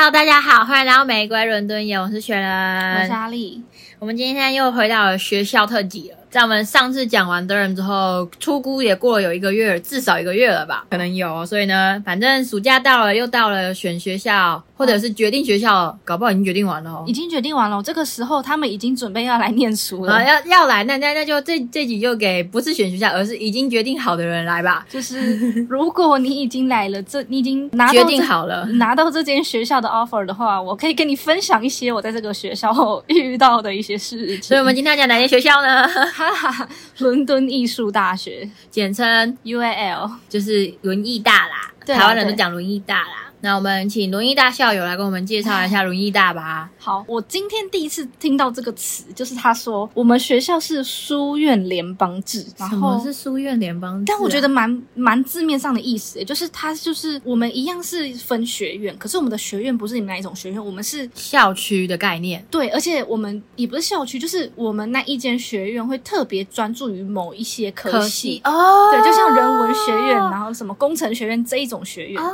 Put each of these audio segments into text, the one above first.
Hello，大家好，欢迎来到玫瑰伦敦眼，我是雪人我是人。阿丽，我们今天又回到了学校特辑了。在我们上次讲完 Durham 之后，出估也过了有一个月，至少一个月了吧？可能有，所以呢，反正暑假到了，又到了选学校或者是决定学校，搞不好已经决定完了哦已。经决定完了。这个时候他们已经准备要来念书了，啊，要要来，那那那就这这集就给不是选学校，而是已经决定好的人来吧。就是如果你已经来了，这你已经拿到决定好了，拿到这间学校的 offer 的话，我可以跟你分享一些我在这个学校遇到的一些事情。所以我们今天要讲哪间学校呢？哈哈，伦敦艺术大学。简称 UAL，就是轮艺大啦，对啊台湾人都讲轮艺大啦。那我们请轮椅大校友来跟我们介绍一下轮椅大吧。好，我今天第一次听到这个词，就是他说我们学校是书院联邦制，然后是书院联邦制啊？但我觉得蛮蛮字面上的意思，就是它就是我们一样是分学院，可是我们的学院不是你们那一种学院，我们是校区的概念。对，而且我们也不是校区，就是我们那一间学院会特别专注于某一些科系。哦对，就像人文学院，然后什么工程学院这一种学院。哦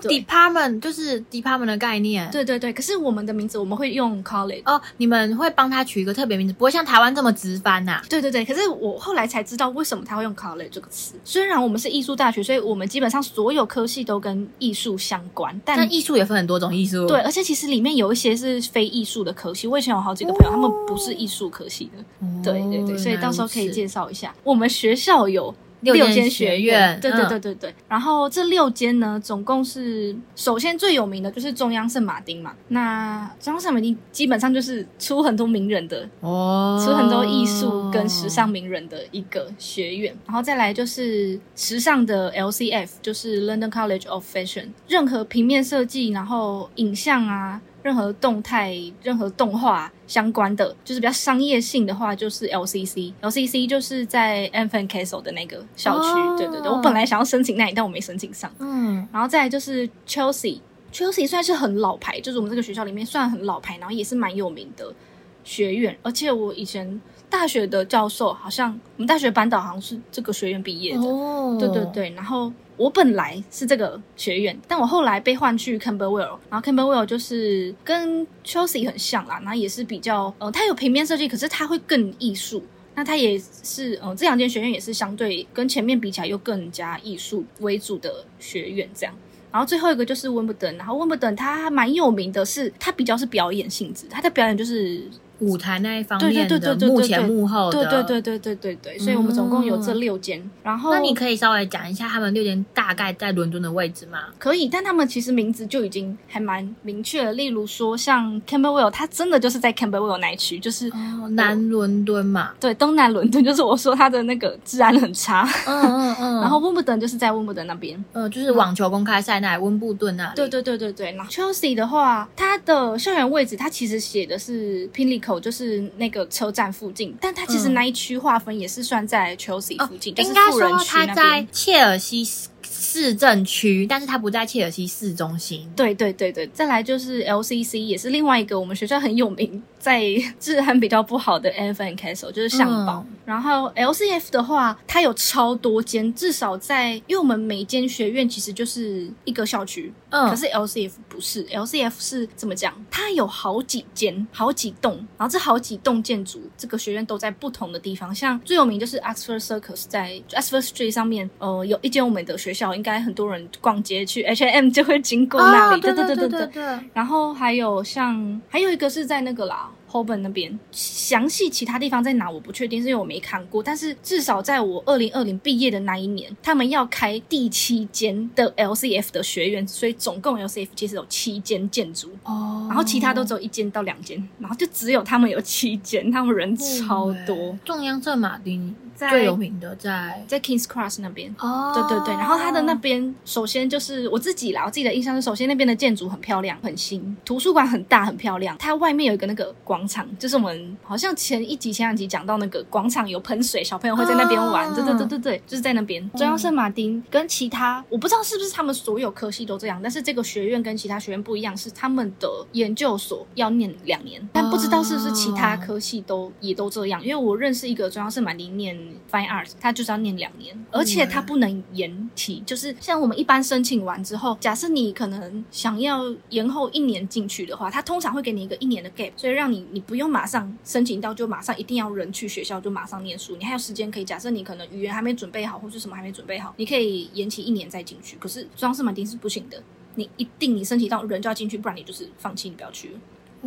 对，department 就是 department 的概念。对对对，可是我们的名字我们会用 college。哦，你们会帮他取一个特别名字，不会像台湾这么直翻呐、对对对，可是我后来才知道为什么他会用 college 这个词。虽然我们是艺术大学，所以我们基本上所有科系都跟艺术相关，但但艺术也分很多种艺术。对，，而且其实里面有一些是非艺术的科系。我以前有好几个朋友，他们不是艺术科系的。对对对，所以到时候可以介绍一下。我们学校有六间间学院，院对对嗯对对对。然后这六间呢，总共是首先最有名的就是中央圣马丁嘛。那中央圣马丁基本上就是出很多名人的哦，出很多艺术跟时尚名人的一个学院，然后再来就是时尚的 LCF，就是 London College of Fashion，任何平面设计，然后影像啊，任何动态、任何动画相关的，就是比较商业性的话，就是 LCC，LCC 就是在 a n Castle 的那个校区，哦对对对，我本来想要申请那里，但我没申请上。嗯，然后再来就是 Chelsea。Chelsea 算是很老牌，就是我们这个学校里面算很老牌，然后也是蛮有名的学院。而且我以前大学的教授，好像我们大学班导好像是这个学院毕业的。哦，对对，对，然后我本来是这个学院，但我后来被换去 Camberwell，然后 Camberwell 就是跟 Chelsea 很像啦，然后也是比较呃，它有平面设计，可是它会更艺术。那它也是，呃，这两间学院也是相对跟前面比起来又更加艺术为主的学院这样。然后最后一个就是温布顿，然后温布顿它蛮有名的是，它比较是表演性质，它的表演就是舞台那一方对对面的对对对对幕前幕后的，对对对对对对对，所以我们总共有这六间。然后那你可以稍微讲一下他们六间大概在伦敦的位置吗？可以，但他们其实名字就已经还蛮明确了。例如说，像 Camberwell，它真的就是在 Camberwell 那一区，就是、哦，南伦敦嘛。对东南伦敦，就是我说它的那个治安很差。嗯嗯嗯。然后温布顿就是在温布顿那边。呃，就是网球公开赛那温布顿那里。对对对对对，然后 Chelsea 的话，它的校园位置它其实写的是 Pimlico，就是那个车站附近，但它其实嗯那一区划分也是算在 Chelsea 附近，就是应该富人说他区那在。切尔西市政区，但是它不在切尔西市中心。对对对对，再来就是 LCC，也是另外一个我们学校很有名，在治安比较不好的 f a n Castle，就是象堡。嗯然后 LCF 的话，它有超多间，至少在，因为我们每间学院其实就是一个校区，嗯可是 LCF 不是，LCF 是怎么讲？它有好几间、好几栋，然后这好几栋建筑，这个学院都在不同的地方。像最有名就是 Oxford Circus，在 Oxford Street 上面，呃，有一间我们的学校，应该很多人逛街去 H&M 就会经过那里。哦对对对对对。对。然后还有像还有一个是在那个啦。Holborn 那边，详细其他地方在哪我不确定，是因为我没看过。但是至少在我二零二零毕业的那一年，他们要开第七间的 LCF 的学院，所以总共 LCF 其实有七间建筑，哦然后其他都只有一间到两间，然后就只有他们有七间，他们人超多，中央圣马丁在最有名的在在 Kings Cross 那边。哦对对对，然后它的那边首先就是我自己啦，我自己的印象是，首先那边的建筑很漂亮，很新，图书馆很大很漂亮，它外面有一个那个广场，就是我们好像前一集前两集讲到那个广场有喷水，小朋友会在那边玩，哦对对对对对，就是在那边。中央圣马丁跟其他我不知道是不是他们所有科系都这样，但是这个学院跟其他学院不一样，是他们的研究所要念两年，但不知道是不是其他科系都也都这样，因为我认识一个中央圣马丁念 Fine Arts，它就是要念两年，而且它不能延期。就是像我们一般申请完之后，假设你可能想要延后一年进去的话，它通常会给你一个一年的 gap，所以让你你不用马上申请到就马上一定要人去学校就马上念书，你还有时间可以。假设你可能语言还没准备好，或是什么还没准备好，你可以延期一年再进去。可是中央圣马丁是不行的，你一定你申请到人就要进去，不然你就是放弃，你不要去。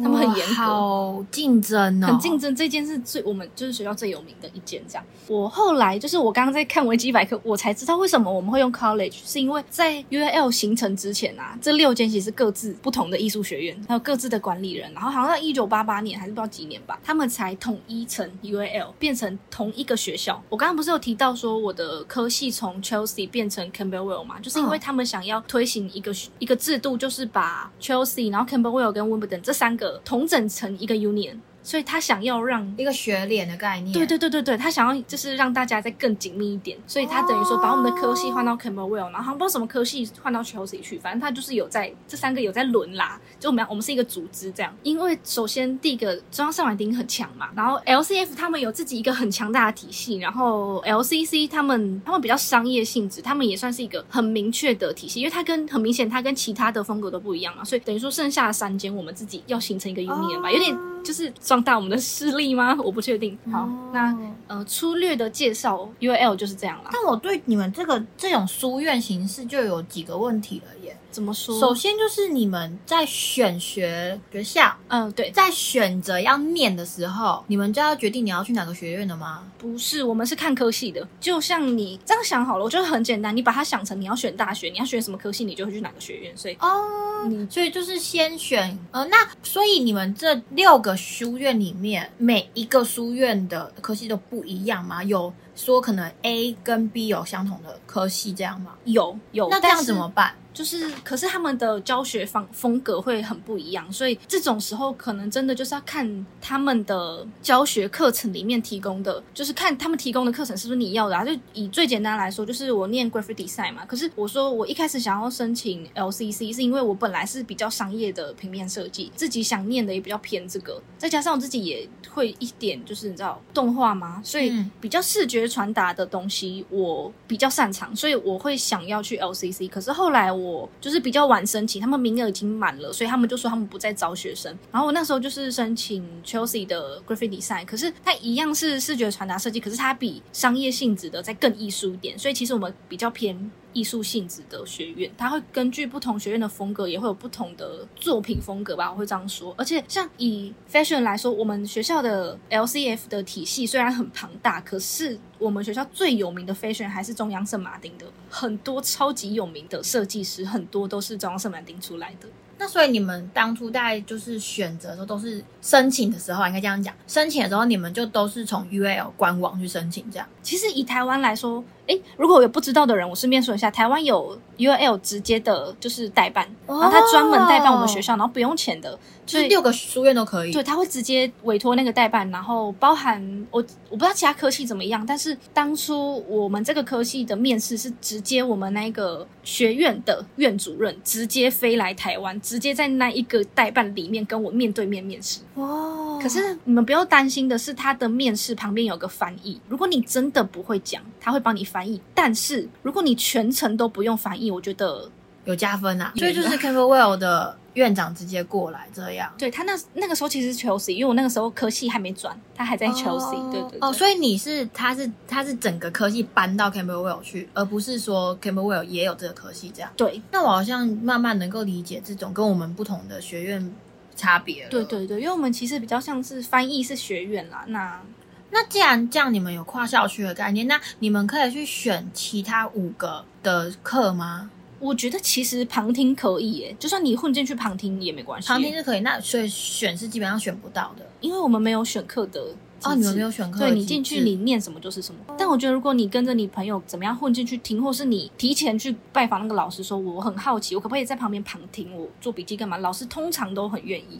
他们很严格，好竞争哦，很竞争。这件是最我们就是学校最有名的一件。这样，我后来就是我刚刚在看维基百科，我才知道为什么我们会用 college，是因为在 UAL 形成之前啊，这六间其实各自不同的艺术学院，还有各自的管理人。然后好像在一九八八年还是不知道几年吧，他们才统一成 UAL，变成同一个学校。我刚刚不是有提到说我的科系从 Chelsea 变成 Camberwell 嘛，就是因为他们想要推行一个一个制度，就是把 Chelsea，然后 Camberwell 跟 Wimbledon 这三个。同整成一个 union。所以他想要让一个学脸的概念，对对对对对，他想要就是让大家再更紧密一点，所以他等于说把我们的科系换到 Camberwell，然后不知道什么科系换到 Chelsea 去，反正他就是有在这三个有在轮啦，就我们我们是一个组织这样。因为首先第一个中央圣马丁很强嘛，然后 LCF 他们有自己一个很强大的体系，然后 LCC 他们他们比较商业性质，他们也算是一个很明确的体系，因为它跟很明显它跟其他的风格都不一样嘛，所以等于说剩下的三间我们自己要形成一个 union 吧，有点就是壮大我们的势力吗？我不确定。好，那呃，粗略的介绍 UL 就是这样啦。但我对你们这个这种书院形式就有几个问题了耶。怎么说？首先就是你们在选学学校，嗯，对，在选择要念的时候，你们就要决定你要去哪个学院了吗？不是，我们是看科系的。就像你这样想好了，我觉得很简单，你把它想成你要选大学，你要选什么科系，你就会去哪个学院。所以哦，你所以就是先选呃，那所以你们这六个书院里面，每一个书院的科系都不一样吗？有说可能 A 跟 B 有相同的科系这样吗？有有，那这样怎么办？就是，可是他们的教学方风格会很不一样，所以这种时候可能真的就是要看他们的教学课程里面提供的，就是看他们提供的课程是不是你要的啊。就以最简单来说，就是我念 graphic design 嘛，可是我说我一开始想要申请 LCC，是因为我本来是比较商业的平面设计，自己想念的也比较偏这个，再加上我自己也会一点，就是你知道动画嘛，所以比较视觉传达的东西我比较擅长，所以我会想要去 LCC。可是后来我。我就是比较晚申请，他们名额已经满了，所以他们就说他们不再招学生。然后我那时候就是申请 Chelsea 的 Graphic Design，可是它一样是视觉传达设计，可是它比商业性质的再更艺术一点，所以其实我们比较偏。艺术性质的学院，它会根据不同学院的风格，也会有不同的作品风格吧，我会这样说。而且像以 fashion 来说，我们学校的 LCF 的体系虽然很庞大，可是我们学校最有名的 fashion 还是中央圣马丁的，很多超级有名的设计师，很多都是中央圣马丁出来的。那所以你们当初在就是选择的时候，都是申请的时候，应该这样讲，申请的时候你们就都是从 UL 官网去申请这样。其实以台湾来说。哎，如果有不知道的人，我顺便说一下，台湾有 UL 直接的，就是代办，然后他专门代办我们学校，然后不用钱的，就是六个书院都可以。对，他会直接委托那个代办，然后包含我我不知道其他科系怎么样，但是当初我们这个科系的面试是直接我们那个学院的院主任直接飞来台湾，直接在那一个代办里面跟我面对面面试。哇！可是你们不要担心的是，他的面试旁边有个翻译，如果你真的不会讲，他会帮你翻。译，但是如果你全程都不用翻译，我觉得有加分啊。所以就是 Camberwell 的院长直接过来这样。对他那那个时候其实是 Chelsea，因为我那个时候科系还没转，他还在 Chelsea。对对。哦，所以你是他是他是整个科系搬到 Camberwell 去，而不是说 Camberwell 也有这个科系这样。对。那我好像慢慢能够理解这种跟我们不同的学院差别。对对对，因为我们其实比较像是翻译是学院啦，那。那既然这样，你们有跨校区的概念，那你们可以去选其他五个的课吗？我觉得其实旁听可以耶，就算你混进去旁听也没关系。旁听是可以，那所以选是基本上选不到的，因为我们没有选课的哦，你们没有选课，对你进去你念什么就是什么。但我觉得如果你跟着你朋友怎么样混进去听，或是你提前去拜访那个老师，说我很好奇，我可不可以在旁边旁听，我做笔记干嘛？老师通常都很愿意。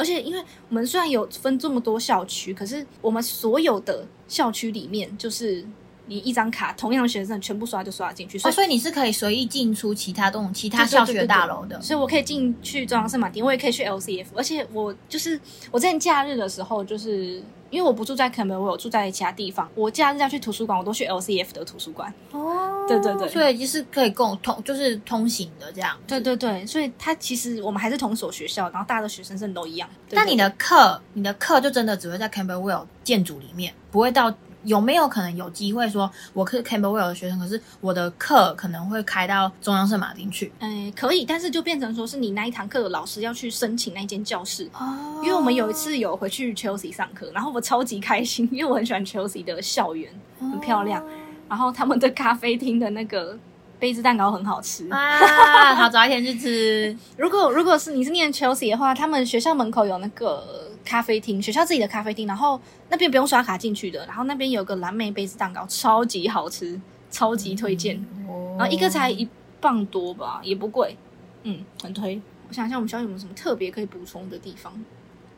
而且，因为我们虽然有分这么多校区，可是我们所有的校区里面，就是你一张卡，同样的学生全部刷就刷进去，所哦，以。所以你是可以随意进出其他栋、其他对对校学对对对大楼的。所以我可以进去中央圣马丁，我也可以去 LCF，而且我就是我之前假日的时候，就是因为我不住在肯本，我有住在其他地方，我假日要去图书馆，我都去 LCF 的图书馆。哦，对对对所以就是可以共通，就是通行的这样。对对对，所以它其实我们还是同所学校，然后大家的学生证都一样。对对那你的课，你的课就真的只会在 Camberwell 建筑里面，不会到有没有可能有机会说，我是 Camberwell 的学生，可是我的课可能会开到中央圣马丁去？嗯，可以，但是就变成说是你那一堂课的老师要去申请那间教室，哦因为我们有一次有回去 Chelsea 上课，然后我超级开心，因为我很喜欢 Chelsea 的校园，很漂亮，然后他们的咖啡厅的那个杯子蛋糕很好吃。啊，好，早一天去吃。如果如果是你是念 Chelsea 的话，他们学校门口有那个咖啡厅，学校自己的咖啡厅，然后那边不用刷卡进去的，然后那边有个蓝莓杯子蛋糕，超级好吃，超级推荐。哦然后一个才一磅多吧，也不贵，嗯，很推。我想一下，我们学校有没有什么特别可以补充的地方？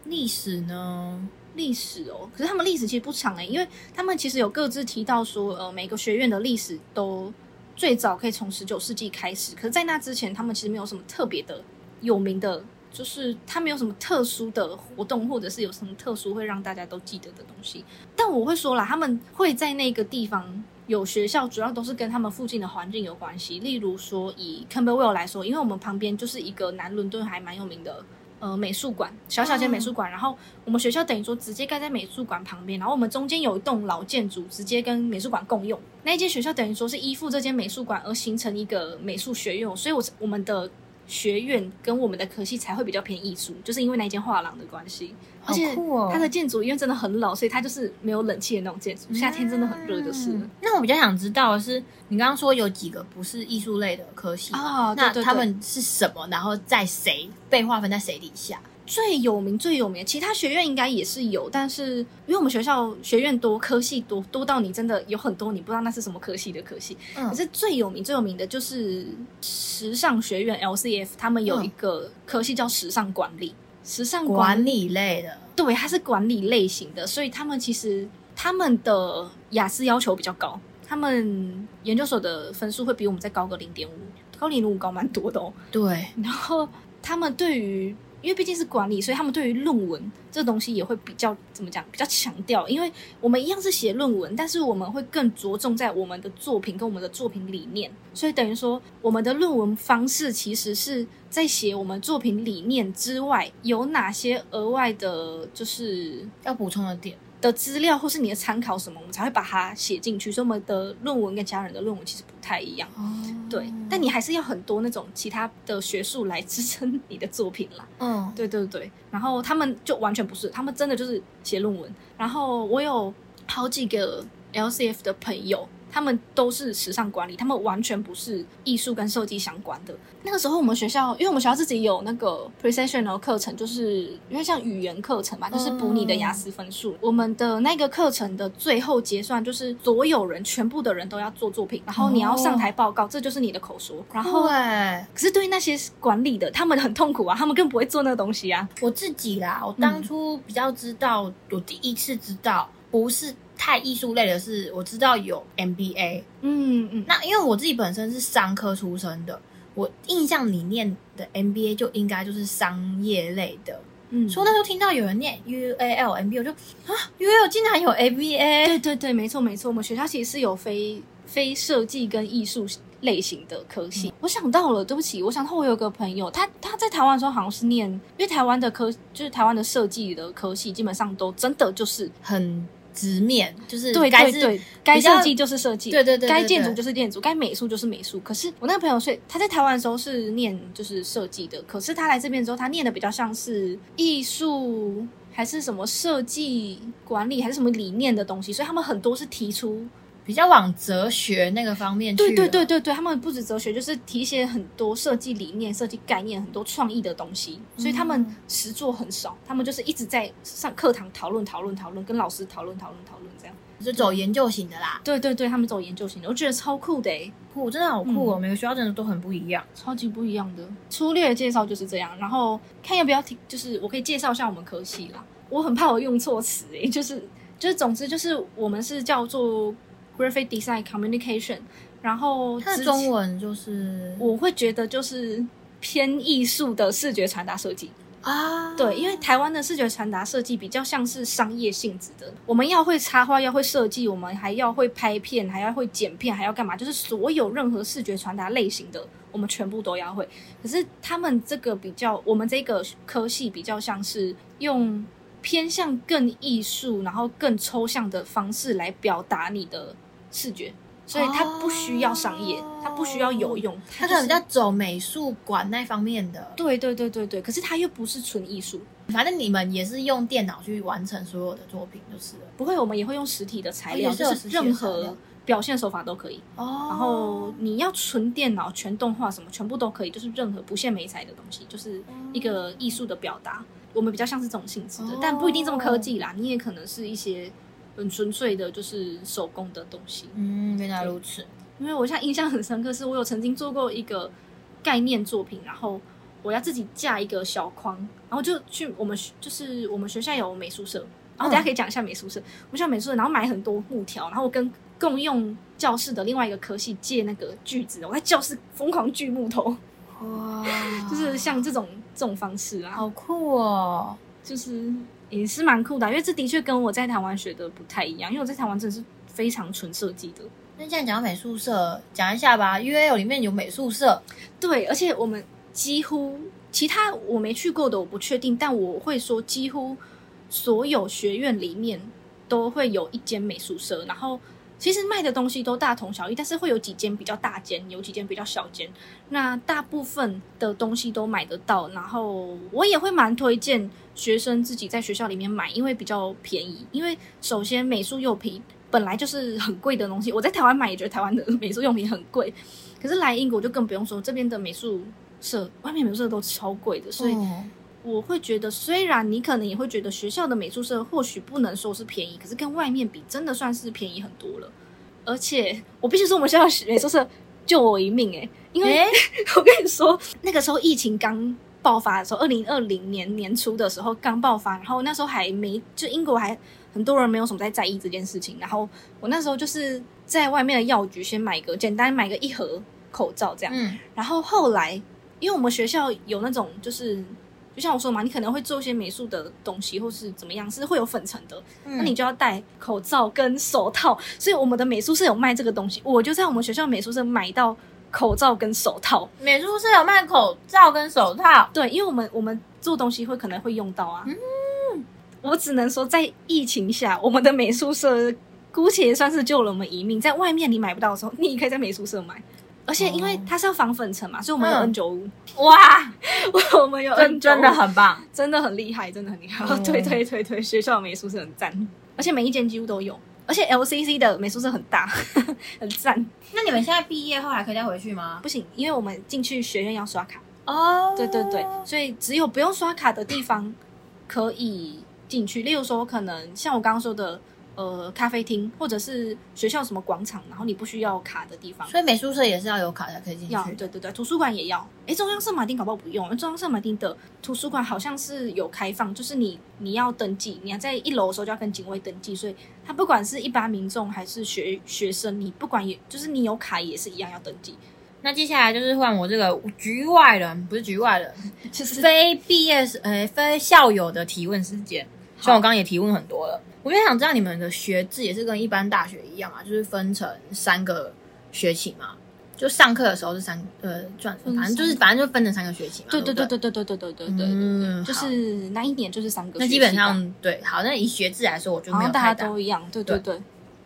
历史呢？历史哦，可是他们历史其实不长诶，因为他们其实有各自提到说，呃，每个学院的历史都最早可以从十九世纪开始，可是，在那之前，他们其实没有什么特别的有名的，就是他没有什么特殊的活动，或者是有什么特殊会让大家都记得的东西。但我会说啦，他们会在那个地方有学校，主要都是跟他们附近的环境有关系。例如说，以 Camberwell 来说，因为我们旁边就是一个南伦敦还蛮有名的。呃，美术馆，小小间美术馆，然后我们学校等于说直接盖在美术馆旁边，然后我们中间有一栋老建筑，直接跟美术馆共用。那一间学校等于说是依附这间美术馆而形成一个美术学院，所以我我们的学院跟我们的科系才会比较偏艺术，就是因为那间画廊的关系。而且它的建筑因为真的很老，所以它就是没有冷气的那种建筑，夏天真的很热，就是了嗯那我比较想知道的是，你刚刚说有几个不是艺术类的科系啊那他们是什么？然后在谁被划分在谁底下？最有名最有名，其他学院应该也是有，但是因为我们学校学院多，科系多，多到你真的有很多你不知道那是什么科系的科系。嗯。可是最有名最有名的就是时尚学院 LCF，他们有一个科系叫时尚管理，时尚管理类的，对，它是管理类型的，所以他们其实他们的雅思要求比较高，他们研究所的分数会比我们再高个零点五，高零点五高蛮多的哦。对，然后他们对于，因为毕竟是管理，所以他们对于论文这东西也会比较怎么讲，比较强调。因为我们一样是写论文，但是我们会更着重在我们的作品跟我们的作品理念，所以等于说我们的论文方式其实是在写我们作品理念之外，有哪些额外的，就是要补充的点。的资料或是你的参考什么，我们才会把它写进去。所以我们的论文跟其他人的论文其实不太一样。哦对，但你还是要很多那种其他的学术来支撑 你的作品啦。嗯，对对对，然后他们就完全不是，他们真的就是写论文。然后我有好几个 LCF 的朋友，他们都是时尚管理，他们完全不是艺术跟设计相关的。那个时候我们学校，因为我们学校自己有那个 preceptional 课程，就是因为像语言课程嘛，就是补你的雅思分数。我们的那个课程的最后结算就是所有人全部的人都要做作品，然后你要上台报告，这就是你的口说。然后对，可是对于那些管理的，他们很痛苦啊，他们更不会做那个东西啊。我自己啦，我当初比较知道，我第一次知道不是太艺术类的是，我知道有 MBA。嗯嗯，那因为我自己本身是商科出身的，我印象里念的 MBA 就应该就是商业类的。嗯，所以那时候听到有人念 UAL MBA，我就啊，UAL 竟然有 ABA。对对对，没错没错，我们学校其实是有非非设计跟艺术类型的科系。我想到了，对不起，我想到我有个朋友，他他在台湾的时候好像是念，因为台湾的科就是台湾的设计的科系，基本上都真的就是很直面，就是对对对，该设计就是设计，对对对对该建筑就是建筑，该美术就是美术。可是我那个朋友，所以他在台湾的时候是念就是设计的，可是他来这边之后，他念的比较像是艺术还是什么设计管理还是什么理念的东西，所以他们很多是提出比较往哲学那个方面去。对对对，对对，他们不止哲学，就是提一些很多设计理念、设计概念、很多创意的东西，所以他们实作很少，他们就是一直在上课堂讨论、讨论、讨论，跟老师讨论、讨论、讨论这样。就走研究型的啦。对对对，他们走研究型的，我觉得超酷的诶，酷，真的好酷哦！每个学校真的都很不一样。超级不一样的。粗略的介绍就是这样，然后看要不要听，就是我可以介绍一下我们科系啦。我很怕我用错词诶，就是就是总之就是我们是叫做 graphic design communication，然后它的中文就是我会觉得就是偏艺术的视觉传达设计。啊，对，因为台湾的视觉传达设计比较像是商业性质的，我们要会插画，要会设计，我们还要会拍片，还要会剪片，还要干嘛？就是所有任何视觉传达类型的，我们全部都要会。可是他们这个比较，我们这个科系比较像是用偏向更艺术，然后更抽象的方式来表达你的视觉，所以它不需要商业，它不需要有用，它可能就是比较走美术馆那方面的。对对对对对，可是它又不是纯艺术。反正你们也是用电脑去完成所有的作品，就是了。不会，我们也会用实体的材料，就是任何表现手法都可以。哦然后你要纯电脑、全动画什么，全部都可以，就是任何不限美材的东西，就是一个艺术的表达。我们比较像是这种性质的，哦但不一定这么科技啦。你也可能是一些很纯粹的，就是手工的东西。嗯，原来如此。因为我现在印象很深刻，是我有曾经做过一个概念作品，然后我要自己架一个小框，然后就去我们学就是我们学校有美术社，然后等一下可以讲一下美术社，我们学校美术社，然后买很多木条，然后我跟共用教室的另外一个科系借那个锯子，我在教室疯狂锯木头，哇，就是像这种这种方式啊，好酷哦。就是也是蛮酷的，因为这的确跟我在台湾学的不太一样，因为我在台湾真的是非常纯设计的。那现在讲到美术社，讲一下吧。U L 里面有美术社，对，而且我们几乎其他我没去过的我不确定，但我会说几乎所有学院里面都会有一间美术社，然后其实卖的东西都大同小异，但是会有几间比较大间，有几间比较小间。那大部分的东西都买得到，然后我也会蛮推荐学生自己在学校里面买，因为比较便宜。因为首先美术用品本来就是很贵的东西，我在台湾买也觉得台湾的美术用品很贵，可是来英国就更不用说，这边的美术社外面美术社都超贵的，所以哦我会觉得，虽然你可能也会觉得学校的美术社或许不能说是便宜，可是跟外面比，真的算是便宜很多了。而且我必须说，我们学校的美术社救我一命诶、因为、诶 我跟你说，那个时候疫情刚爆发的时候，二零二零年年初的时候刚爆发，然后那时候还没就英国还很多人没有什么在在意这件事情，然后我那时候就是在外面的药局先买个简单买个一盒口罩这样，嗯，然后后来，因为我们学校有那种，就是就像我说嘛，你可能会做一些美术的东西，或是怎么样，是会有粉尘的，嗯。那你就要戴口罩跟手套。所以我们的美术社有卖这个东西，我就在我们学校美术社买到口罩跟手套。美术社有卖口罩跟手套，对，因为我们我们做东西会可能会用到啊。嗯，我只能说，在疫情下，我们的美术社姑且也算是救了我们一命。在外面你买不到的时候，你也可以在美术社买。而且因为它是要防粉尘嘛，所以我们有嗯 N 九五，哇，我们有 N 真真的很棒。真的很厉害，真的很厉害。哦 对对对对，学校美术社很赞，而且每一间几乎都有，而且 LCC 的美术社很大，很赞。那你们现在毕业后还可以再回去吗？不行，因为我们进去学院要刷卡。哦，对对对，所以只有不用刷卡的地方可以进去。例如说，可能像我刚刚说的，呃，咖啡厅或者是学校什么广场，然后你不需要卡的地方。所以美术社也是要有卡才可以进去要。对对对，图书馆也要。诶，中央圣马丁搞不好不用，因为中央圣马丁的图书馆好像是有开放，就是你你要登记，你要在一楼的时候就要跟警卫登记，所以他不管是一般民众还是学学生，你不管也就是你有卡也是一样要登记。那接下来就是换我这个局外人，不是局外人，就 是非毕业时呃非校友的提问时间。像我刚刚也提问很多了，我就想知道你们的学制也是跟一般大学一样嘛，就是分成三个学期嘛，就上课的时候是三呃转，分反正就是反正就分成三个学期嘛。对对不对对对对对对对对就是那一年就是三个。那基本上对，好，那以学制来说，我就没有太大。家都一样，对对对。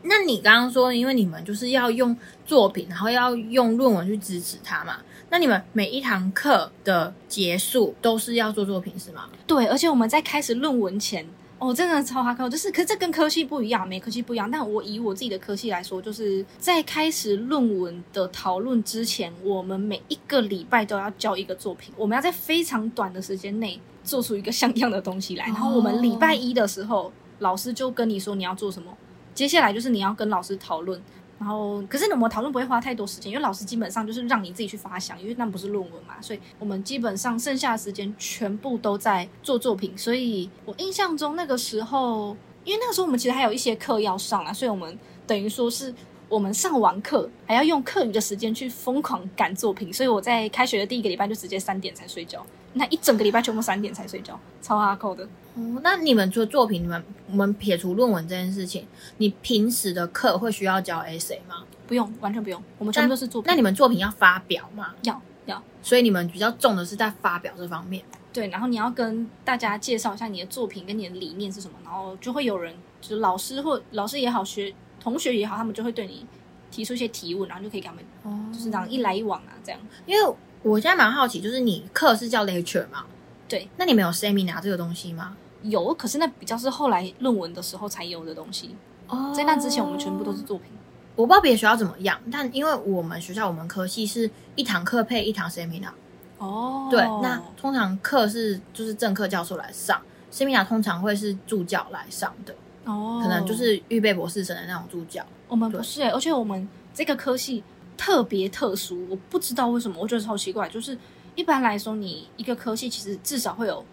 那你刚刚说，因为你们就是要用作品，然后要用论文去支持它嘛，那你们每一堂课的结束都是要做作品是吗？对，而且我们在开始论文前，哦，真的超哈扣，就是，可是这跟科系不一样，每科系不一样。但我以我自己的科系来说，就是在开始论文的讨论之前，我们每一个礼拜都要交一个作品，我们要在非常短的时间内做出一个像样的东西来。然后我们礼拜一的时候，老师就跟你说你要做什么，接下来就是你要跟老师讨论。然后，可是我们讨论不会花太多时间，因为老师基本上就是让你自己去发想，因为那不是论文嘛，所以我们基本上剩下的时间全部都在做作品。所以我印象中那个时候，因为那个时候我们其实还有一些课要上啊，所以我们等于说是我们上完课还要用课余的时间去疯狂赶作品，所以我在开学的第一个礼拜就直接三点才睡觉，那一整个礼拜全部三点才睡觉，超哈扣的。哦，那你们做作品，你们我们撇除论文这件事情，你平时的课会需要交 essay 吗？不用，完全不用，我们全部都是作品。那你们作品要发表吗？要要，所以你们比较重的是在发表这方面。对，然后你要跟大家介绍一下你的作品跟你的理念是什么，然后就会有人，就是老师或老师也好，学同学也好，他们就会对你提出一些提问，然后就可以给他们，哦就是这样一来一往啊，这样。因为我现在蛮好奇，就是你课是叫 lecture 吗？对，那你们有 seminar 这个东西吗？有，可是那比较是后来论文的时候才有的东西，哦在那之前我们全部都是作品。我不知道别的学校怎么样，但因为我们学校我们科系是一堂课配一堂 seminar，哦对，那通常课是就是正课教授来上，seminar 通常会是助教来上的，哦，可能就是预备博士生的那种助教。我们不是、欸，而且我们这个科系特别特殊，我不知道为什么，我觉得超奇怪。就是一般来说，你一个科系其实至少会有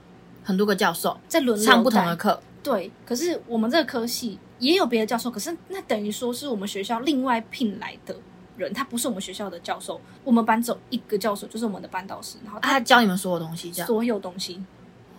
很多个教授在轮流上不同的课，对，可是我们这个科系也有别的教授，可是那等于说是我们学校另外聘来的人，他不是我们学校的教授。我们班只有一个教授，就是我们的班导师，然后他他教你们所有东西，这样。所有东西，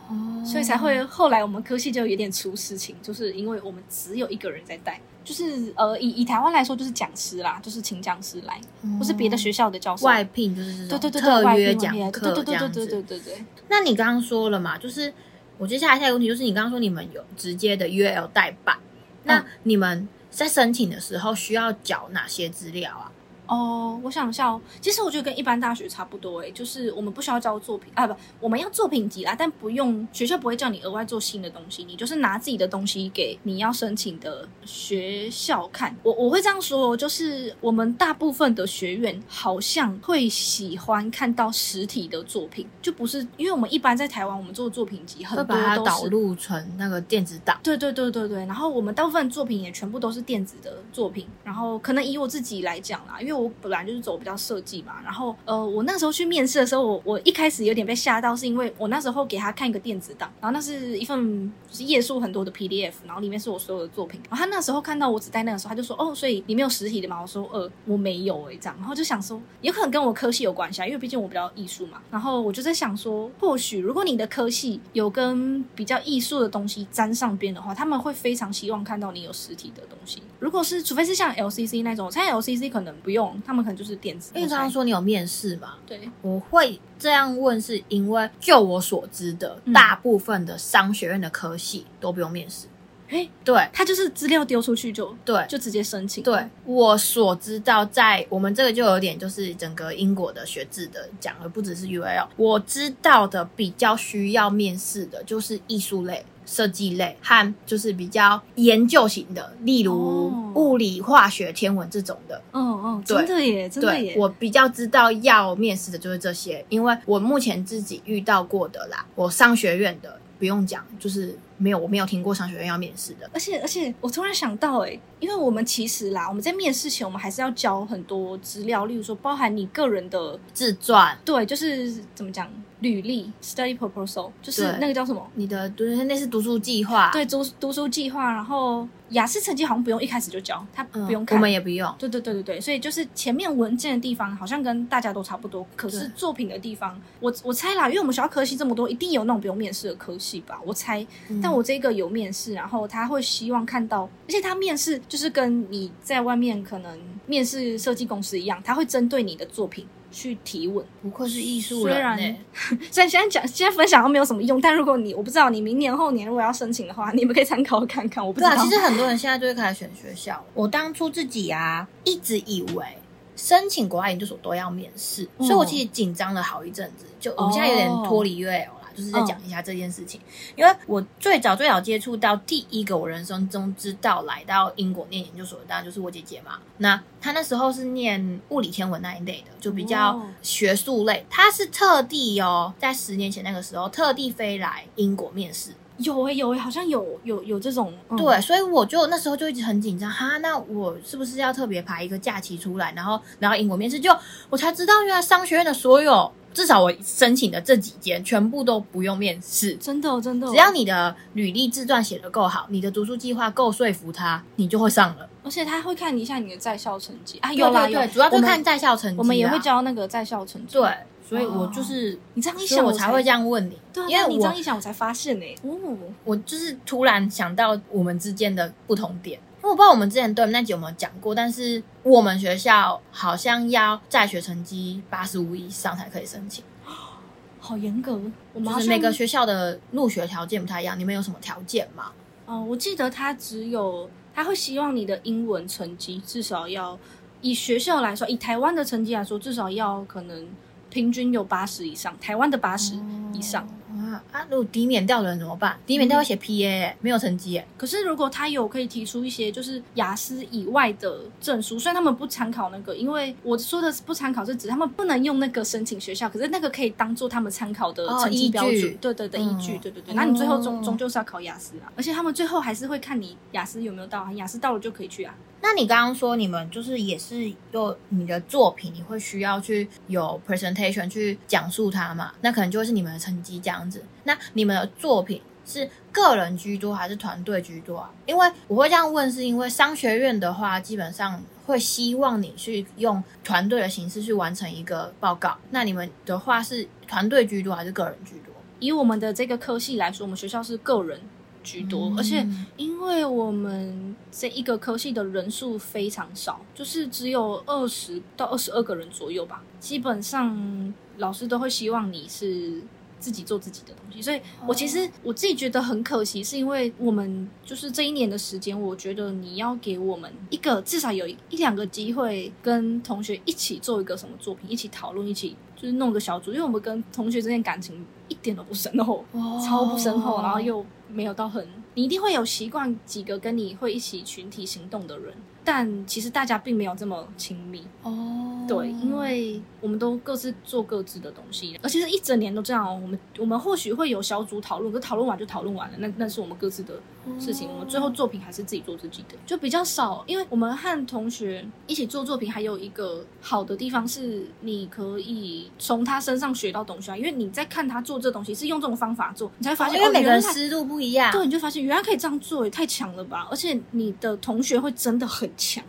哦所以才会后来我们科系就有点出事情，就是因为我们只有一个人在带，就是呃以以台湾来说就是讲师啦，就是请讲师来，或是别的学校的教授外聘，就是对对对对特外约讲课对对对对。对对对对，那你刚刚说了嘛，就是我接下来下一个问题就是，你刚刚说你们有直接的 UL 代办，那嗯你们在申请的时候需要缴哪些资料啊？哦，我想一下哦，其实我觉得跟一般大学差不多诶，就是我们不需要交作品啊，不，我们要作品集啦，但不用学校不会叫你额外做新的东西，你就是拿自己的东西给你要申请的学校看。我我会这样说哦，就是我们大部分的学院好像会喜欢看到实体的作品，就不是因为我们一般在台湾我们做作品集很会多都是把它导入成那个电子档。对对对对对，然后我们大部分作品也全部都是电子的作品，然后可能以我自己来讲啦，因为我本来就是走比较设计嘛，然后呃，我那时候去面试的时候，我我一开始有点被吓到，是因为我那时候给他看一个电子档，然后那是一份就是页数很多的 PDF，然后里面是我所有的作品，然后他那时候看到我只带那个时候，他就说哦，所以你没有实体的吗？我说呃，我没有诶、这样，然后就想说有可能跟我科系有关系啊，因为毕竟我比较艺术嘛，然后我就在想说，或许如果你的科系有跟比较艺术的东西沾上边的话，他们会非常希望看到你有实体的东西。如果是除非是像 LCC 那种，我猜 LCC 可能不用，他们可能就是电子。因为刚刚说你有面试嘛，对，我会这样问，是因为就我所知的，嗯大部分的商学院的科系都不用面试。诶，对他就是资料丢出去就对就直接申请。对，我所知道，在我们这个就有点就是整个英国的学制的讲而，不只是 UL，我知道的比较需要面试的就是艺术类。设计类和就是比较研究型的，例如哦物理、化学、天文这种的，哦哦，真的耶，真的对耶。我比较知道要面试的就是这些，因为我目前自己遇到过的啦，我商学院的不用讲，就是没有我没有听过商学院要面试的。而且而且，我突然想到、欸，因为我们其实啦，我们在面试前，我们还是要交很多资料，例如说包含你个人的，自传，对，就是怎么讲，履历 （study proposal），就是那个叫什么？你的对那是读书计划，对，读读书计划。然后雅思成绩好像不用一开始就交，他嗯，不用看。我们也不用。对对对对对，所以就是前面文件的地方好像跟大家都差不多，可是作品的地方，我我猜啦，因为我们学校科系这么多，一定有那种不用面试的科系吧，我猜。嗯但我这个有面试，然后他会希望看到，而且他面试就是跟你在外面可能面试设计公司一样，他会针对你的作品去提问。不愧是艺术虽然 虽然现在讲现在分享都没有什么用，但如果你我不知道你明年后年如果要申请的话，你们可以参考看看。我不知道，其实很多人现在就会开始选学校。我当初自己啊，一直以为申请国外研究所都要面试，嗯所以我其实紧张了好一阵子。就我们现在有点脱离 UL 啦，就是再讲一下这件事情。因为我最早最早接触到第一个我人生中知道来到英国念研究所的，当然就是我姐姐嘛。那她那时候是念物理天文那一类的，就比较哦学术类。她是特地哦，在十年前那个时候特地飞来英国面试。有诶、有诶、好像有有有这种、嗯对，所以我就那时候就一直很紧张哈，那我是不是要特别排一个假期出来，然后然后英国面试？就我才知道，原来商学院的所有，至少我申请的这几间，全部都不用面试。真的真的，只要你的履历自传写的够好，你的读书计划够说服他，你就会上了。而且他会看一下你的在校成绩啊，有啦有，主要就看在校成绩啊。我们也会教那个在校成绩。对，所以我就是你这样一想，我才会这样问你，对啊，因为我你这样一想，我才发现呢、哦，我就是突然想到我们之间的不同点。我不知道我们之前对那集有没有讲过，但是我们学校好像要在学成绩八十五以上才可以申请，好严格。我们就是每个学校的入学条件不太一样。你们有什么条件吗？哦、我记得他只有他会希望你的英文成绩至少要以学校来说，以台湾的成绩来说，至少要可能平均有八十以上，台湾的八十以上。啊啊！如果抵免掉的人怎么办？抵免掉会写 PA，、欸、没有成绩耶。可是如果他有可以提出一些就是雅思以外的证书，虽然他们不参考那个，因为我说的不参考是指他们不能用那个申请学校，可是那个可以当做他们参考的哦成绩标准。对对对，嗯依据，对对对。那你最后终哦终究是要考雅思啊，而且他们最后还是会看你雅思有没有到啊，雅思到了就可以去啊。那你刚刚说你们就是也是有你的作品，你会需要去有 presentation 去讲述它嘛？那可能就会是你们的成绩这样子。那你们的作品是个人居多还是团队居多啊？因为我会这样问，是因为商学院的话，基本上会希望你去用团队的形式去完成一个报告。那你们的话是团队居多还是个人居多？以我们的这个科系来说，我们学校是个人居多，嗯而且因为我们这一个科系的人数非常少，就是只有二十到二十二个人左右吧。基本上老师都会希望你是自己做自己的东西，所以我其实我自己觉得很可惜，是因为我们就是这一年的时间，我觉得你要给我们一个至少有一一两个机会，跟同学一起做一个什么作品，一起讨论，一起就是弄个小组，因为我们跟同学之间感情一点都不深厚。超不深厚，然后又没有到很，你一定会有习惯几个跟你会一起群体行动的人，但其实大家并没有这么亲密。哦，对，因为我们都各自做各自的东西，而且是一整年都这样哦。我们我们或许会有小组讨论，可讨论完就讨论完了，那那是我们各自的事情。我们最后作品还是自己做自己的，就比较少。因为我们和同学一起做作品，还有一个好的地方是，你可以从他身上学到东西啊。因为你在看他做这东西是用这种方法做，你才发现，因为每个人思路不一样，对，你就发现原来可以这样做，也太强了吧！而且你的同学会真的很强，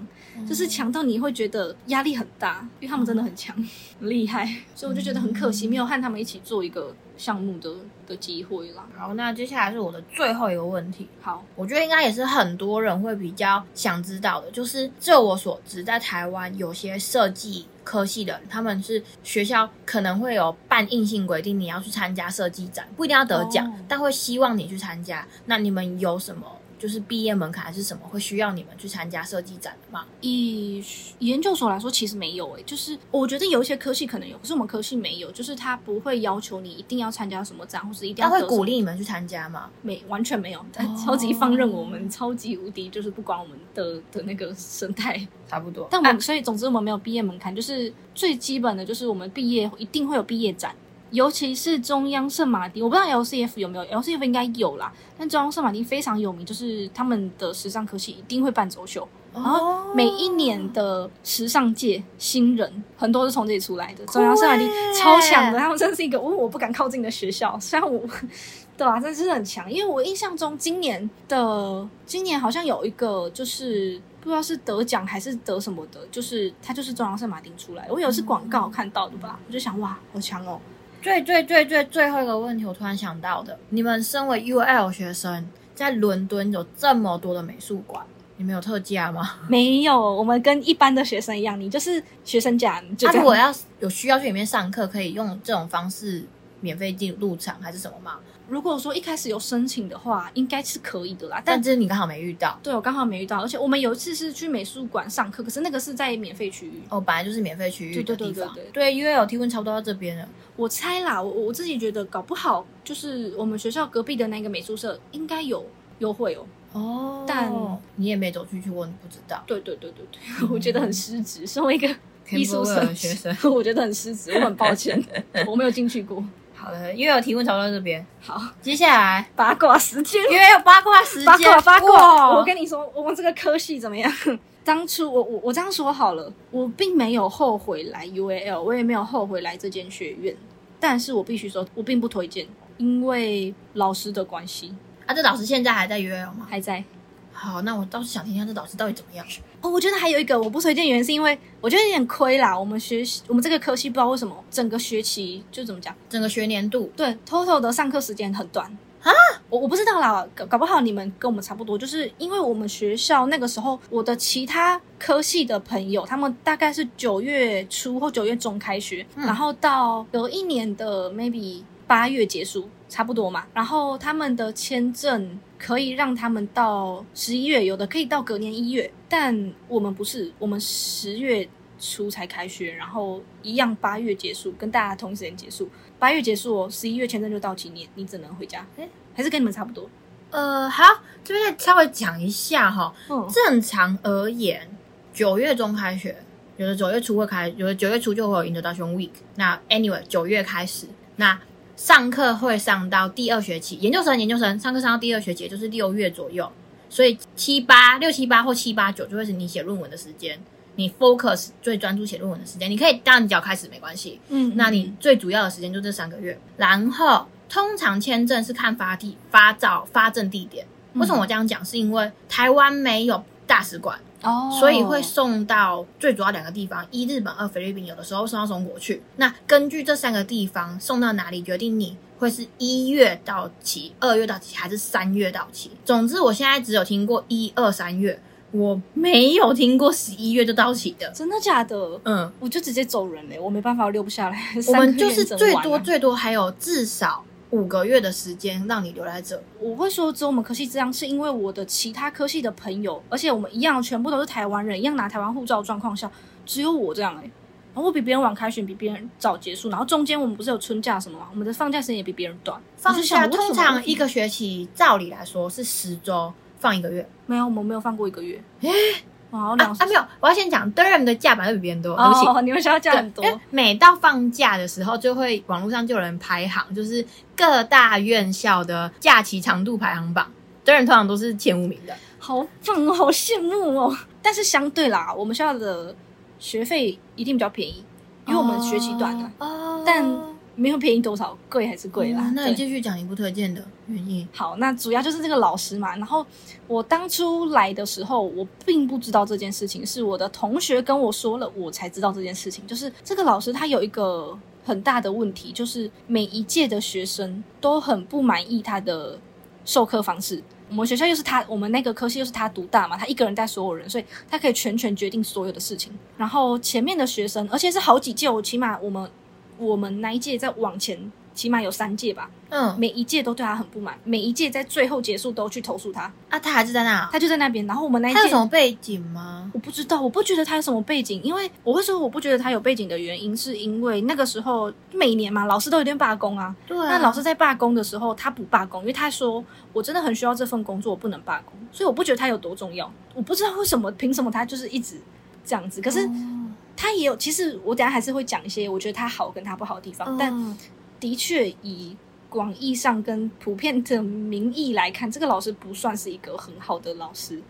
就是强到你会觉得压力很大，因为他们真的很强，很厉害，所以我就觉得很可惜，没有和他们一起做一个项目的的机会啦。好，那接下来是我的最后一个问题。好，我觉得应该也是很多人会比较想知道的，就是就我所知，在台湾有些设计科系的人，他们是学校可能会有半硬性规定，你要去参加设计展，不一定要得奖，哦但会希望你去参加。那你们有什么就是毕业门槛还是什么会需要你们去参加设计展的吗？以研究所来说，其实没有诶、就是我觉得有一些科系可能有，可是我们科系没有，就是他不会要求你一定要参加什么展，或是一定他会要得什么鼓励你们去参加吗？没完全没有，超级放任我们，超级无敌，就是不管我们的的那个生态。差不多。但我们、所以总之我们没有毕业门槛，就是最基本的就是我们毕业一定会有毕业展，尤其是中央圣马丁，我不知道 LCF 有没有，LCF 应该有啦。但中央圣马丁非常有名，就是他们的时尚科系一定会办走秀，然后每一年的时尚界新人很多是从这里出来的。中央圣马丁超强的，他们真的是一个我我不敢靠近的学校，虽 然我。对啊，真的是很强，因为我印象中今年的今年好像有一个就是不知道是得奖还是得什么的，就是他就是中央圣马丁出来，我有一次广告看到的吧，我就想哇，好强哦！最最最最最后一个问题，我突然想到的，你们身为 UL 学生，在伦敦有这么多的美术馆，你们有特价吗？没有，我们跟一般的学生一样，你就是学生价，你就那、这样。如果要有需要去里面上课，可以用这种方式免费进入场还是什么吗？如果说一开始有申请的话，应该是可以的啦，但但。这是你刚好没遇到。对，我刚好没遇到，而且我们有一次是去美术馆上课，可是那个是在免费区域。哦，本来就是免费区域的对对地方。对对对，因为有提问差不多到这边了。我猜啦，我我自己觉得搞不好就是我们学校隔壁的那个美术社应该有优惠哦。哦但你也没走出去问，不知道。对对对对对，我觉得很失职，身为一个艺术生学生，我觉得很失职，我很抱歉，我没有进去过。好的，因为有提问差不多到这边。好，接下来，八卦时间，因为有八卦时间，八卦八卦，我跟你说，我们这个科系怎么样？当初我我我这样说好了，我并没有后悔来 UAL，我也没有后悔来这间学院，但是我必须说，我并不推荐，因为老师的关系啊，这老师现在还在 UAL 吗？还在。好，那我倒是想听一下这老师到底怎么样。哦，我觉得还有一个我不推荐原因是因为我觉得有点亏啦。我们学习我们这个科系不知道为什么整个学期就怎么讲，整个学年度对 total 的上课时间很短啊。我我不知道啦，搞搞不好你们跟我们差不多，就是因为我们学校那个时候我的其他科系的朋友，他们大概是九月初或九月中开学，然后到隔一年的 maybe 八月结束。差不多嘛，然后他们的签证可以让他们到十一月，有的可以到隔年一月，但我们不是，我们十月初才开学，然后一样八月结束，跟大家同一时间结束，八月结束哦，十一月签证就到期，你你只能回家，哎，还是跟你们差不多。呃，好，这边再稍微讲一下哈，正常而言，九月中开学，有的九月初会开，有的九月初就会有 introduction week，那 anyway 九月开始，那。上课会上到第二学期，研究生研究生上课上到第二学期，就是六月左右，所以七八六七八或七八九就会是你写论文的时间，你 focus 最专注写论文的时间。你可以当然你只要开始没关系，嗯，那你最主要的时间就这三个月。然后通常签证是看发地发照发证地点，为什么我这样讲？是因为台湾没有大使馆。哦，所以会送到最主要两个地方，一日本，二菲律宾，有的时候送到中国去。那根据这三个地方送到哪里，决定你会是一月到期、二月到期还是三月到期。总之，我现在只有听过一二三月，我没有听过十一月就到期的。真的假的？嗯，我就直接走人嘞，我没办法我留不下来。我们就是最多最多还有至少。五个月的时间让你留在这，我会说只有我们科系这样，是因为我的其他科系的朋友，而且我们一样全部都是台湾人，一样拿台湾护照状况下，只有我这样哎，然后我比别人晚开学，比别人早结束，然后中间我们不是有春假什么吗？我们的放假时间也比别人短。放假通常一个学期，照理来说是十周，放一个月。没有，我们没有放过一个月。啊啊没有，我要先讲 Durham 的假版会比别人多，对不起，你们学校假很多。每到放假的时候，就会网络上就有人排行，就是各大院校的假期长度排行榜，Durham 通常都是前五名的。好棒哦，好羡慕哦！但是相对啦，我们学校的学费一定比较便宜，因为我们学期短啊。但没有便宜多少，贵还是贵啦。那你继续讲你不推荐的原因。好，那主要就是这个老师嘛。然后我当初来的时候，我并不知道这件事情，是我的同学跟我说了，我才知道这件事情。就是这个老师他有一个很大的问题，就是每一届的学生都很不满意他的授课方式。我们学校又是他，我们那个科系又是他独大嘛，他一个人带所有人，所以他可以全权决定所有的事情。然后前面的学生，而且是好几届，我起码我们。我们那一届在往前，起码有三届吧。嗯，每一届都对他很不满，每一届在最后结束都去投诉他。啊，他还是在那，他就在那边。然后我们那一届有什么背景吗？我不知道，我不觉得他有什么背景，因为我会说我不觉得他有背景的原因，是因为那个时候每年嘛，老师都有点罢工啊。对。那老师在罢工的时候，他不罢工，因为他说我真的很需要这份工作，我不能罢工。所以我不觉得他有多重要。我不知道为什么，凭什么他就是一直这样子？可是。他也有，其实我等下还是会讲一些我觉得他好跟他不好的地方，但的确以广义上跟普遍的名义来看，这个老师不算是一个很好的老师。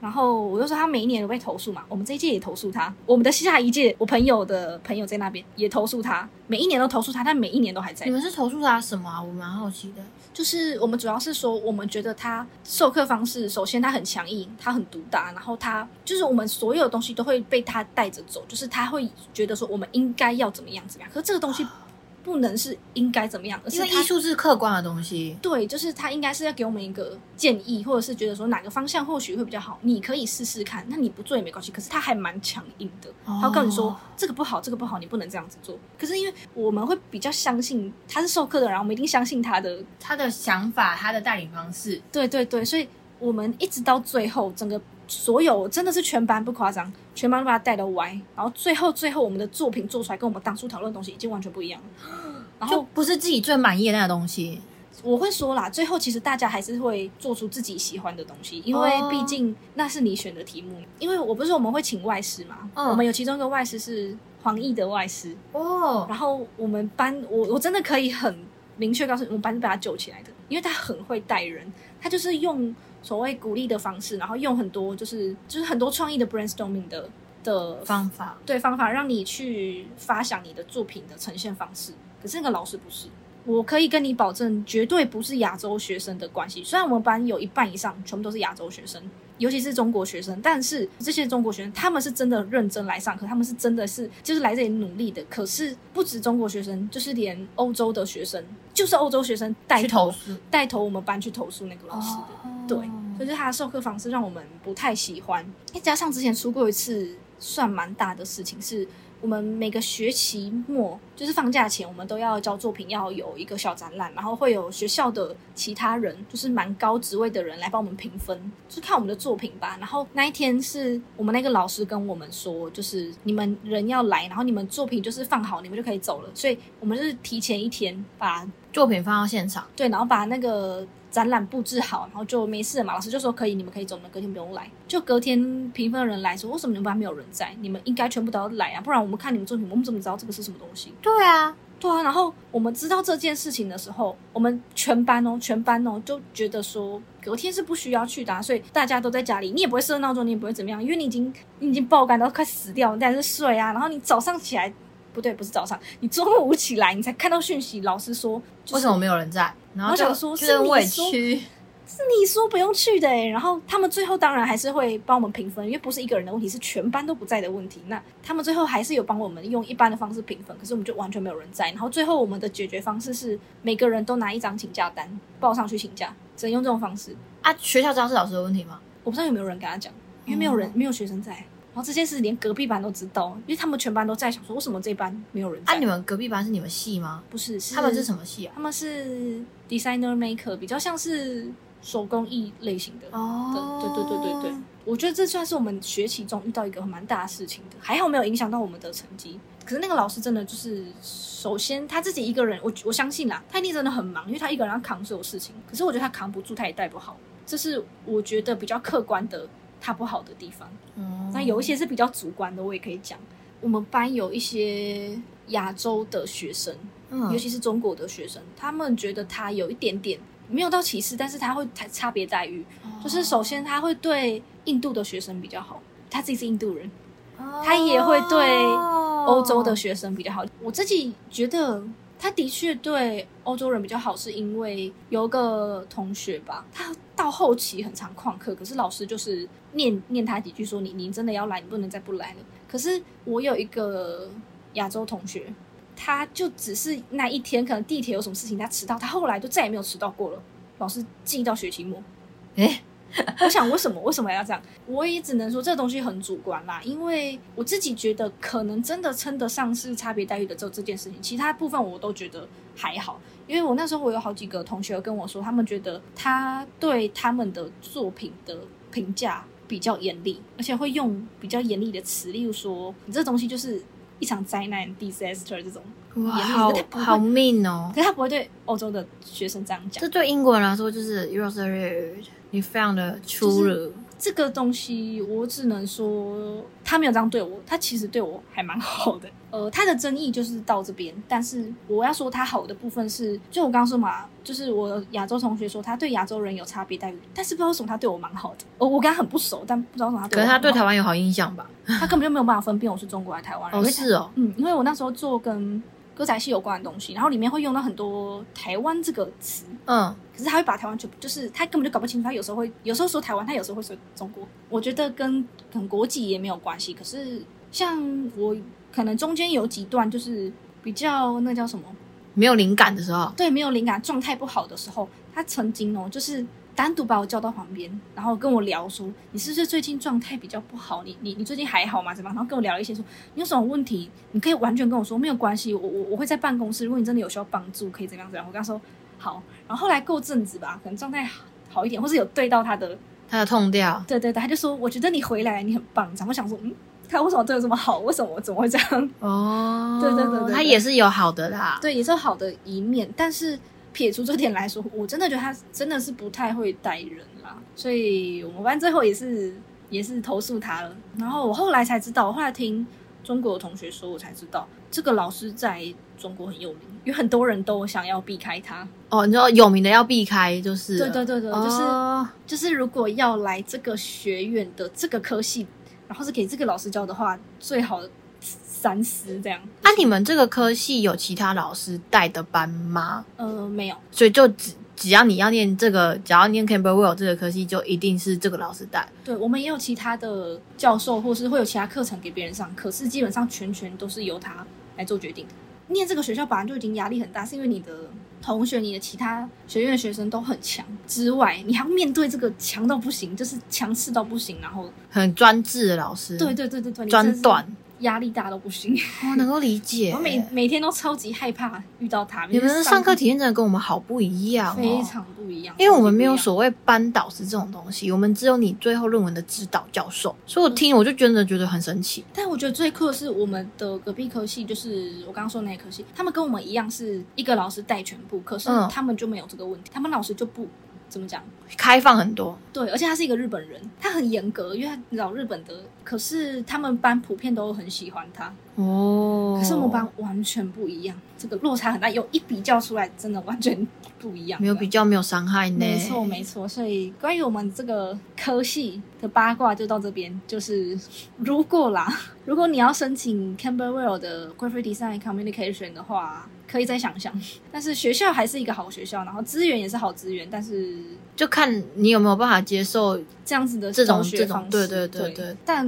然后我就说他每一年都被投诉嘛，我们这一届也投诉他，我们的下一届我朋友的朋友在那边也投诉他，每一年都投诉他，但每一年都还在。你们是投诉他什么啊？我蛮好奇的。就是我们主要是说，我们觉得他授课方式，首先他很强硬，他很独大，然后他就是我们所有东西都会被他带着走，就是他会觉得说我们应该要怎么样怎么样，可是这个东西。不能是应该怎么样，而是艺术是客观的东西。对，就是他应该是要给我们一个建议，或者是觉得说哪个方向或许会比较好，你可以试试看。那你不做也没关系。可是他还蛮强硬的，他告诉你说这个不好，这个不好，你不能这样子做。可是因为我们会比较相信他是授课的，然后我们一定相信他的他的想法，他的带领方式。对对对，所以我们一直到最后，整个所有真的是全班不夸张，全班都把他带的歪，然后最后最后我们的作品做出来，跟我们当初讨论的东西已经完全不一样了。然后不是自己最满意的那个东西，我会说啦，最后其实大家还是会做出自己喜欢的东西，因为毕竟那是你选的题目。因为我不是我们会请外师嘛，我们有其中一个外师是黄奕的外师哦。然后我们班，我我真的可以很明确告诉你，我们班是被他救起来的，因为他很会带人，他就是用所谓鼓励的方式，然后用很多就是就是很多创意的 brainstorming 的的方法，对方法让你去发想你的作品的呈现方式。可是那个老师不是，我可以跟你保证，绝对不是亚洲学生的关系。虽然我们班有一半以上全部都是亚洲学生，尤其是中国学生。但是这些中国学生，他们是真的认真来上课，他们是真的是就是来这里努力的。可是不止中国学生，就是连欧洲的学生，就是欧洲学生带去头带头我们班去投诉那个老师的。哦对，就是他的授课方式让我们不太喜欢。再加上之前出过一次算蛮大的事情，是我们每个学期末就是放假前，我们都要交作品，要有一个小展览，然后会有学校的其他人，就是蛮高职位的人来帮我们评分，就是看我们的作品吧。然后那一天是我们那个老师跟我们说，就是你们人要来，然后你们作品就是放好，你们就可以走了。所以我们就是提前一天把作品放到现场，对，然后把那个展览布置好，然后就没事了嘛。老师就说可以，你们可以走，你们隔天不用来。就隔天评分的人来说，为什么你们班没有人在？你们应该全部都要来啊，不然我们看你们作品，我们怎么知道这个是什么东西？对啊，对啊，然后我们知道这件事情的时候，我们全班哦，全班哦就觉得说隔天是不需要去的、啊，所以大家都在家里，你也不会设闹钟，你也不会怎么样，因为你已经你已经爆肝到快死掉，你在是睡啊，然后你早上起来。不对，不是早上，你中午起来，你才看到讯息，老师说、就是、为什么没有人在？然后我想说是很委你说屈，是你说不用去的欸然后他们最后当然还是会帮我们评分，因为不是一个人的问题，是全班都不在的问题。那他们最后还是有帮我们用一般的方式评分，可是我们就完全没有人在。然后最后我们的解决方式是每个人都拿一张请假单报上去请假，只能用这种方式。啊，学校知道是老师的问题吗？我不知道有没有人跟他讲，因为没有人、哦没有学生在。然后这件事连隔壁班都知道，因为他们全班都在，想说为什么这班没有人在？啊，你们隔壁班是你们系吗？不是是他们是什么系啊？他们是 designer maker，比较像是手工艺类型的。哦对对对对对对，我觉得这算是我们学期中遇到一个蛮大的事情的，还好没有影响到我们的成绩。可是那个老师真的就是，首先他自己一个人，我我相信啦，他一定真的很忙，因为他一个人要扛所有事情。可是我觉得他扛不住，他也带不好，这是我觉得比较客观的他不好的地方。嗯那有一些是比较主观的，我也可以讲。我们班有一些亚洲的学生，嗯尤其是中国的学生，他们觉得他有一点点没有到歧视，但是他会差差别待遇。就是首先他会对印度的学生比较好，他自己是印度人，他也会对欧洲的学生比较好。我自己觉得他的确对欧洲人比较好，是因为有个同学吧，他到后期很常旷课，可是老师就是念念他几句说你你真的要来，你不能再不来了。可是我有一个亚洲同学，他就只是那一天可能地铁有什么事情他迟到，他后来就再也没有迟到过了。老师记到学期末，诶我想为什么为什么要这样？我也只能说这东西很主观啦，因为我自己觉得可能真的称得上是差别待遇的只有这件事情，其他部分我都觉得还好。因为我那时候我有好几个同学跟我说，他们觉得他对他们的作品的评价比较严厉，而且会用比较严厉的词，例如说你这东西就是一场灾难 disaster 这种，哇，好好命哦可。是他不会对欧洲的学生这样讲这。对英国人来说就是 you're so rude，你非常的粗鲁。这个东西我只能说他没有这样对我，他其实对我还蛮好的。呃，他的争议就是到这边，但是我要说他好的部分是，就我刚刚说嘛，就是我亚洲同学说他对亚洲人有差别待遇，但是不知道为什么他对我蛮好的。哦，我跟他很不熟，但不知道为什么他对可是他对台湾有好印象吧？他根本就没有办法分辨我是中国还是台湾人。哦，是哦，嗯，因为我那时候做跟歌仔戏有关的东西，然后里面会用到很多台湾这个词，嗯，可是他会把台湾就就是他根本就搞不清楚，他有时候会有时候说台湾，他有时候会说中国。我觉得跟跟国籍也没有关系，可是像我可能中间有几段就是比较那叫什么，没有灵感的时候，对，没有灵感，状态不好的时候，他曾经哦就是。单独把我叫到旁边，然后跟我聊说：“你是不是最近状态比较不好？你你你最近还好吗？怎么？”然后跟我聊一些说：“你有什么问题？你可以完全跟我说，没有关系，我我我会在办公室。如果你真的有需要帮助，可以怎么样怎么样。”我跟他说：“好。”然后后来过阵子吧，可能状态好好一点，或是有对到他的，他的痛调，对对对，他就说：“我觉得你回来你很棒。”然后我想说：“嗯，他为什么对我这么好？为什么我怎么会这样？”哦，对对对对对他也是有好的啦。对，也是有好的一面，但是撇除这点来说，我真的觉得他真的是不太会带人啦，所以我们班最后也是也是投诉他了。然后我后来才知道，我后来听中国的同学说，我才知道这个老师在中国很有名，有很多人都想要避开他。哦，你知道有名的要避开，就是对对对对，就是哦就是如果要来这个学院的这个科系，然后是给这个老师教的话，最好三思这样。啊，你们这个科系有其他老师带的班吗？呃，没有，所以就只只要你要念这个，只要念 Camberwell 这个科系，就一定是这个老师带。对，我们也有其他的教授，或是会有其他课程给别人上，可是基本上全权都是由他来做决定。念这个学校本来就已经压力很大，是因为你的同学、你的其他学院的学生都很强之外，你还要面对这个强到不行，就是强势到不行，然后很专制的老师，对对对对专断，压力大到不行。我能够理解 我。每每天都超级害怕遇到他，你们的上课课体验真的跟我们好不一样哦，非常不一样，因为我们没有所谓班导师这种东西，我们只有你最后论文的指导教授，所以我听我就真的觉得很神奇。但我觉得最酷的是我们的隔壁科系，就是我刚刚说那一科系，他们跟我们一样是一个老师带全部，可是嗯他们就没有这个问题，他们老师就不怎么讲。开放很多，对，而且他是一个日本人，他很严格，因为他老日本的，可是他们班普遍都很喜欢他，哦。可是我们班完全不一样，这个落差很大，有一比较出来，真的完全不一样。没有比较，没有伤害呢。没错，没错。所以关于我们这个科系的八卦就到这边。就是如果啦，如果你要申请 Camberwell 的 Graphic Design Communication 的话，可以再想想。但是学校还是一个好学校，然后资源也是好资源，但是就看你有没有办法接受。这样子的这种学这种方式对对对对对但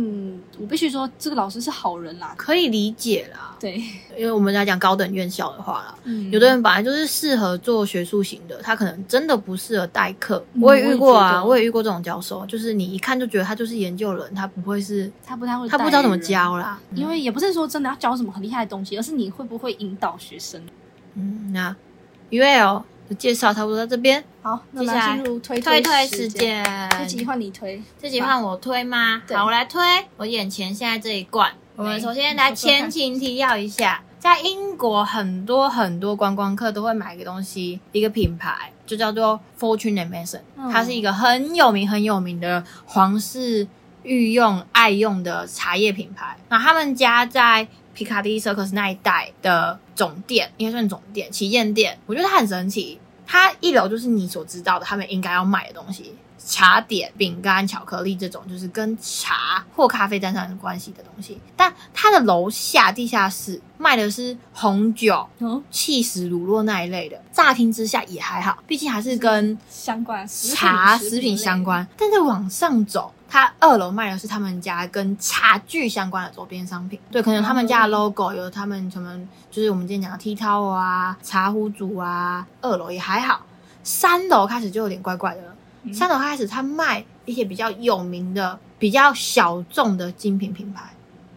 我必须说，这个老师是好人啦。可以理解啦，对，因为我们来讲高等院校的话啦，嗯有的人本来就是适合做学术型的，他可能真的不适合代课。嗯我也遇过啊，我也遇过这种教授，就是你一看就觉得他就是研究人，他不会是，他不太会，他不知道怎么。教啦。因为也不是说真的要教什么很厉害的东西，而是你会不会引导学生。嗯，那 UL 的介绍差不多到这边，好，那接下来么进入推推推时时。间。这集换你推，这集换我推吗？好，我来推。我眼前现在这一罐，我们首先来前情提要一下，在英国很多很多观光客都会买一个东西，一个品牌就叫做 Fortune and Mason，、嗯它是一个很有名很有名的皇室御用爱用的茶叶品牌。那他们家在 Piccadilly Circus 那一带的总店，应该算总店、旗舰店，我觉得它很神奇。它一楼就是你所知道的他们应该要卖的东西，茶点、饼干、巧克力这种，就是跟茶或咖啡沾上有关系的东西。但它的楼下地下室卖的是红酒、哦，气死乳酪那一类的，乍听之下也还好，毕竟还是跟相关茶、食食品相关。但在往上走，它二楼卖的是他们家跟茶具相关的周边商品。对，可能他们家的 logo 有他们什么，就是我们今天讲的 towel 啊、茶壶组啊。二楼也还好，三楼开始就有点怪怪的了。嗯三楼开始他卖一些比较有名的、比较小众的精品品牌，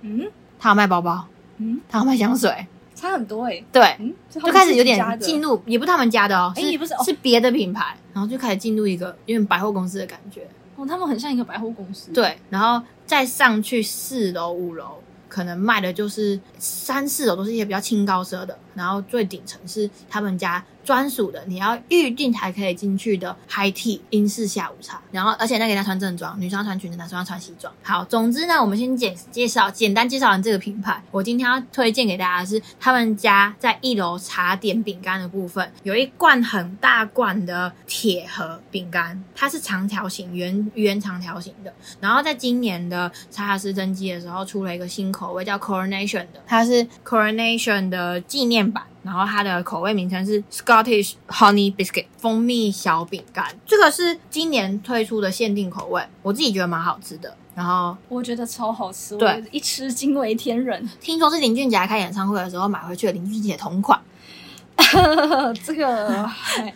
嗯他有卖包包，嗯，他有卖香水，差很多哎。对，嗯，就就开始有点进入，也不是他们家的哦，哎也不是哦是别的品牌，然后就开始进入一个有点百货公司的感觉。他们很像一个百货公司。，对，然后再上去四楼、五楼，可能卖的就是三四楼都是一些比较轻高奢的，然后最顶层是他们家专属的，你要预定才可以进去的 Hi tea 英式下午茶。然后而且那个要穿正装，女生要穿裙子，男生要穿西装。好，总之呢，我们先简介绍，简单介绍完这个品牌。我今天要推荐给大家的是他们家在一楼茶点饼干的部分，有一罐很大罐的铁盒饼干，它是长条形，圆圆长条形的。然后在今年的查尔斯登基的时候，出了一个新口味叫 Coronation 的，它是 Coronation 的纪念版。然后它的口味名称是 Scottish Honey Biscuit 蜂蜜小饼干，这个是今年推出的限定口味，我自己觉得蛮好吃的。然后我觉得超好吃，对我一吃惊为天人。听说是林俊杰开演唱会的时候买回去的林俊杰同款，这个，嗨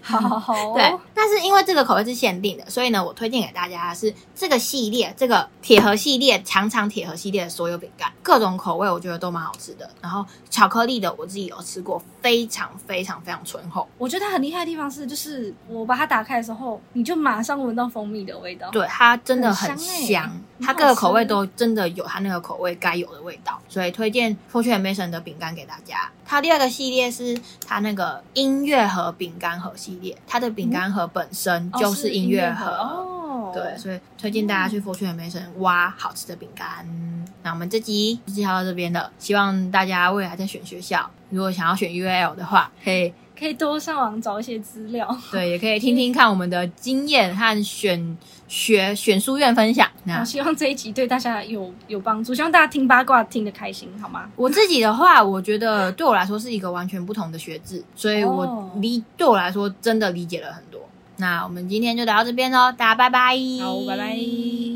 好好好，对，但是因为这个口味是限定的，所以呢，我推荐给大家的是这个系列，这个铁盒系列、长长铁盒系列的所有饼干，各种口味我觉得都蛮好吃的。然后巧克力的我自己有吃过，非常非常非常醇厚，我觉得它很厉害的地方是，就是我把它打开的时候，你就马上闻到蜂蜜的味道。对它真的很很香它各个口味都真的有它那个口味该有的味道，所以推荐 Fortune Mason 的饼干给大家。它第二个系列是它那个音乐盒饼干盒系列，它的饼干盒本身哦，就是音乐盒。哦。对，所以推荐大家去 Fortune Mason 挖好吃的饼干。那我们这集就介绍到这边了，希望大家未来在选学校，如果想要选 UAL 的话，可以可可以多上网找一些资料。对，也可以听听看我们的经验和选学选书院分享。那我希望这一集对大家有有帮助，希望大家听八卦听得开心，好吗？我自己的话，我觉得对我来说是一个完全不同的学制，所以我哦理对我来说真的理解了很多。那我们今天就聊到这边喽，大家拜拜。好，拜拜。